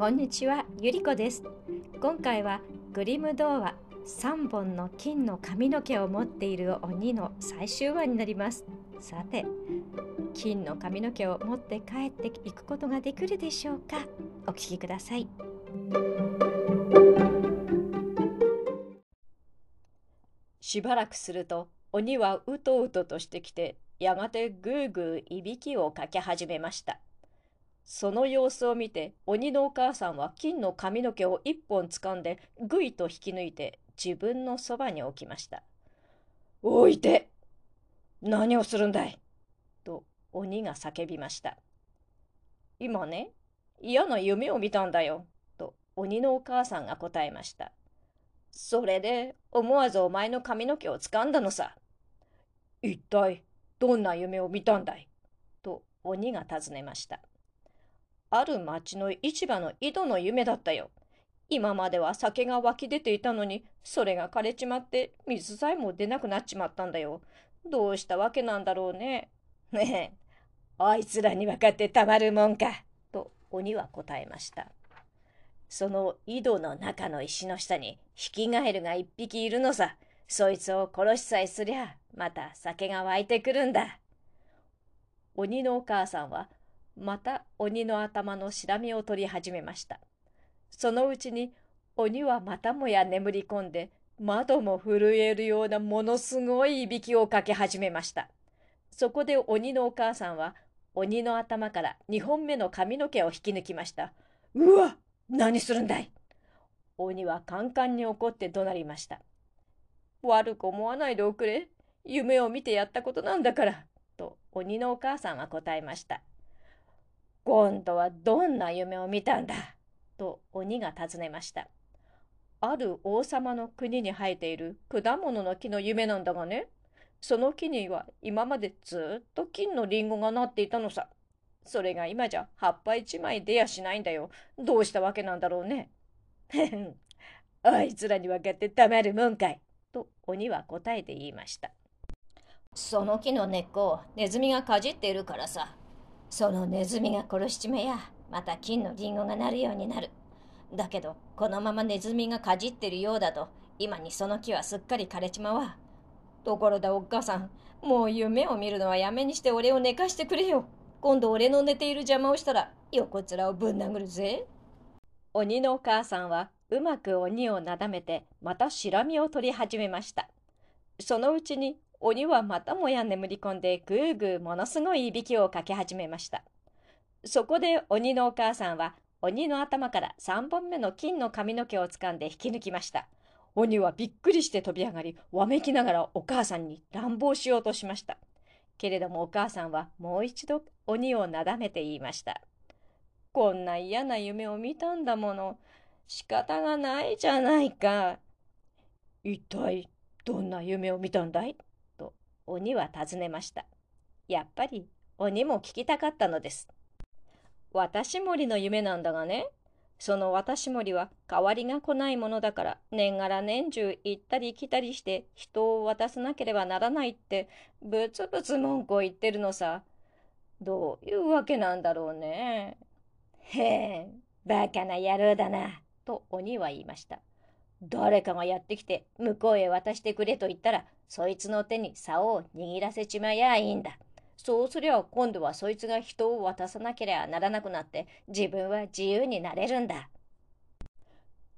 こんにちは、ゆりこです。今回はグリム童話3本の金の髪の毛を持っている鬼の最終話になります。さて、金の髪の毛を持って帰っていくことができるでしょうか？お聞きください。しばらくすると鬼はうとうととしてきてやがてぐーぐーいびきをかけ始めましたその様子を見て鬼のお母さんは金の髪の毛を一本掴んでぐいと引き抜いて自分のそばに置きました「おいて何をするんだい!」と鬼が叫びました「今ね嫌な夢を見たんだよ」と鬼のお母さんが答えましたそれで思わずお前の髪の毛を掴んだのさ。一体どんな夢を見たんだい？と鬼が尋ねました。ある町の市場の井戸の夢だったよ。今までは酒が湧き出ていたのに、それが枯れちまって水さえも出なくなっちまったんだよ。どうしたわけなんだろうね。ねえ、あいつらに分かってたまるもんか。と鬼は答えました。その井戸の中の石の下にヒキガエルが一匹いるのさ。そいつを殺しさえすりゃ、また酒が湧いてくるんだ。鬼のお母さんは、また鬼の頭のしらみを取り始めました。そのうちに鬼はまたもや眠り込んで、窓も震えるようなものすごいいびきをかけ始めました。そこで鬼のお母さんは、鬼の頭から2本目の髪の毛を引き抜きました。うわ何するんだい？鬼はカンカンに怒って怒鳴りました。悪く思わないでおくれ。夢を見てやったことなんだから。と鬼のお母さんは答えました。今度はどんな夢を見たんだ？と鬼が尋ねました。ある王様の国に生えている果物の木の夢なんだがね。その木には今までずっと金のリンゴがなっていたのさ。それが今じゃ葉っぱ一枚出やしないんだよ。どうしたわけなんだろうね。あいつらに分かってたまるもんかい。と鬼は答えて言いました。その木の根っこをネズミがかじっているからさ。そのネズミが殺しちめや、また金のリンゴがなるようになる。だけど、このままネズミがかじってるようだと、今にその木はすっかり枯れちまわ。ところでおっかさん、もう夢を見るのはやめにして俺を寝かしてくれよ。今度俺の寝ている邪魔をしたら横面をぶん殴るぜ。鬼のお母さんはうまく鬼をなだめてまたしらみを取り始めました。そのうちに鬼はまたもや眠り込んでぐーぐーものすごいいびきをかけ始めました。そこで鬼のお母さんは鬼の頭から3本目の金の髪の毛をつかんで引き抜きました。鬼はびっくりして飛び上がり、わめきながらお母さんに乱暴しようとしました。けれどもお母さんはもう一度鬼をなだめて言いました。こんな嫌な夢を見たんだもの。仕方がないじゃないか。一体どんな夢を見たんだい？鬼は尋ねました。やっぱり鬼も聞きたかったのです。私森の夢なんだがね、その私森は代わりが来ないものだから年がら年中行ったり来たりして人を渡さなければならないってブツブツ文句を言ってるのさ。どういうわけなんだろうね。へえ、バカな野郎だな。と鬼は言いました。誰かがやってきて向こうへ渡してくれと言ったらそいつの手に竿を握らせちまやいいんだ。そうすりゃ今度はそいつが人を渡さなければならなくなって自分は自由になれるんだ。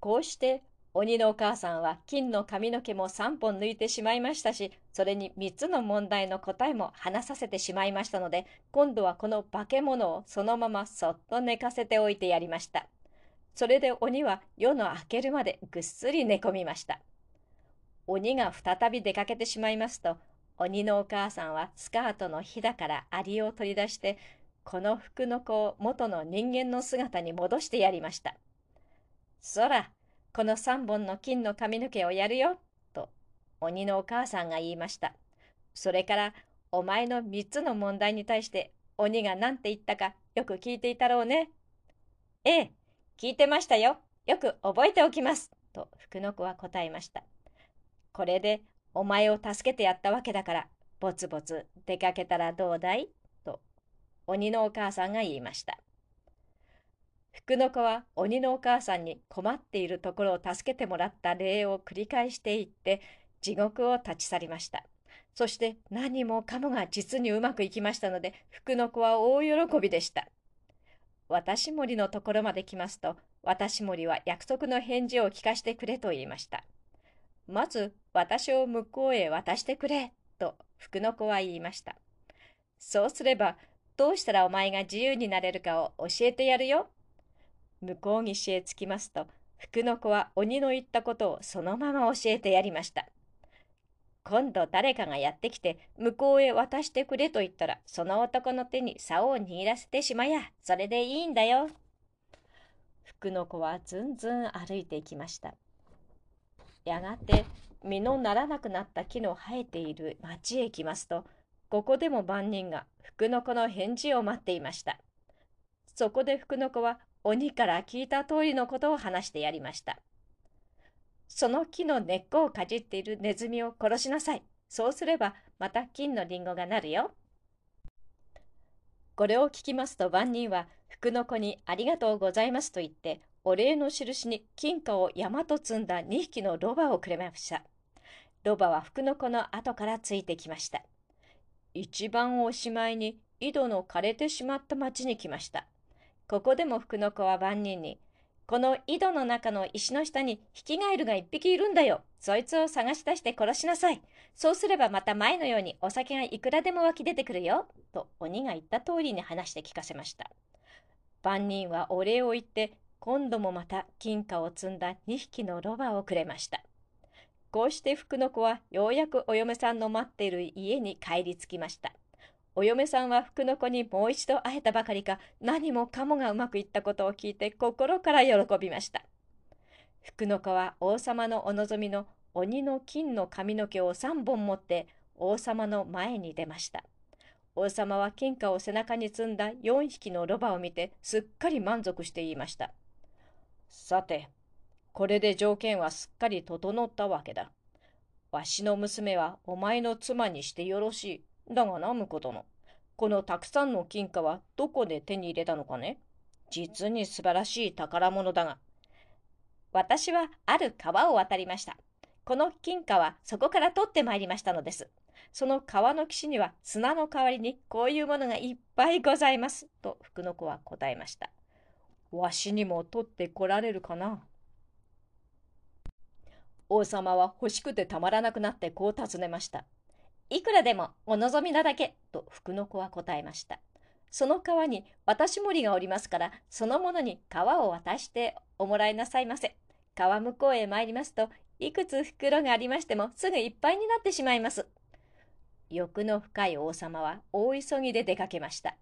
こうして鬼のお母さんは金の髪の毛も3本抜いてしまいましたし、それに3つの問題の答えも話させてしまいましたので、今度はこの化け物をそのままそっと寝かせておいてやりました。それで鬼は夜の明けるまでぐっすり寝込みました。鬼が再び出かけてしまいますと、鬼のお母さんはスカートのひだからアリを取り出して、この服の子を元の人間の姿に戻してやりました。そら、この三本の金の髪の毛をやるよ、と鬼のお母さんが言いました。それから、お前の三つの問題に対して鬼が何て言ったかよく聞いていたろうね。ええ、聞いてましたよ。よく覚えておきます。と福の子は答えました。これでお前を助けてやったわけだから、ぼつぼつ出かけたらどうだい？と、鬼のお母さんが言いました。福の子は鬼のお母さんに困っているところを助けてもらった礼を繰り返していって地獄を立ち去りました。そして何もかもが実にうまくいきましたので福の子は大喜びでした。私森のところまで来ますと私森は約束の返事を聞かせてくれと言いました。まず私を向こうへ渡してくれと福の子は言いました。そうすればどうしたらお前が自由になれるかを教えてやるよ。向こう岸へ着きますと、福の子は鬼の言ったことをそのまま教えてやりました。今度誰かがやってきて向こうへ渡してくれと言ったら、その男の手に竿を握らせてしまや、それでいいんだよ。福の子はずんずん歩いていきました。やがて実のならなくなった木の生えている町へ来ますと、ここでも万人が福の子の返事を待っていました。そこで福の子は鬼から聞いた通りのことを話してやりました。その木の根っこをかじっているネズミを殺しなさい。そうすればまた金のリンゴがなるよ。これを聞きますと万人は福の子にありがとうございますと言ってお礼の印に金貨を山と積んだ2匹のロバをくれました。ロバは福の子の後からついてきました。一番おしまいに井戸の枯れてしまった町に来ました。ここでも福の子は万人に、この井戸の中の石の下にヒキガエルが一匹いるんだよ。そいつを探し出して殺しなさい。そうすればまた前のようにお酒がいくらでも湧き出てくるよ。と鬼が言った通りに話して聞かせました。万人はお礼を言って、今度もまた金貨を積んだ2匹のロバをくれました。こうして福の子はようやくお嫁さんの待っている家に帰り着きました。お嫁さんは福の子にもう一度会えたばかりか何もかもがうまくいったことを聞いて心から喜びました。福の子は王様のお望みの鬼の金の髪の毛を3本持って王様の前に出ました。王様は金貨を背中に積んだ4匹のロバを見てすっかり満足して言いました。さて、これで条件はすっかり整ったわけだ。わしの娘はお前の妻にしてよろしい。だがな、婿殿。このたくさんの金貨はどこで手に入れたのかね？実に素晴らしい宝物だが。私はある川を渡りました。この金貨はそこから取ってまいりましたのです。その川の岸には砂の代わりにこういうものがいっぱいございます。と福の子は答えました。わしにも取ってこられるかな？王様は欲しくてたまらなくなってこう尋ねました。いくらでもお望みなだけ、と福の子は答えました。その川に私森がおりますから、その者に川を渡しておもらいなさいませ。川向こうへ参りますと、いくつ袋がありましてもすぐいっぱいになってしまいます。欲の深い王様は大急ぎで出かけました。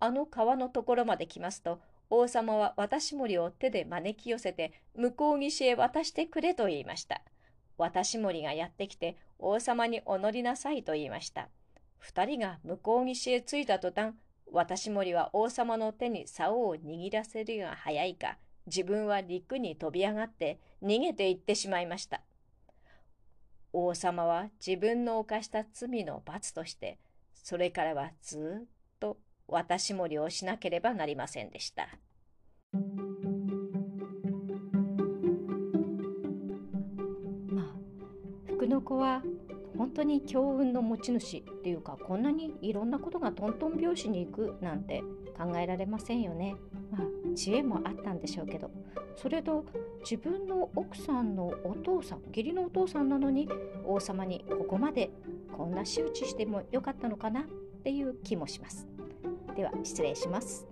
あの川のところまで来ますと、王様は渡森を手で招き寄せて向こう岸へ渡してくれと言いました。渡森がやってきて王様にお乗りなさいと言いました。二人が向こう岸へ着いた途端、渡森は王様の手に竿を握らせるが早いか、自分は陸に飛び上がって逃げていってしまいました。王様は自分の犯した罪の罰として、それからはずっと私も漁しなければなりませんでした。の子は本当に強運の持ち主っていうかこんなにいろんなことがトントン拍子に行くなんて考えられませんよね。まあ知恵もあったんでしょうけどそれと自分の奥さんのお父さん義理のお父さんなのに王様にここまでこんな仕打ちしてもよかったのかなっていう気もします。では失礼します。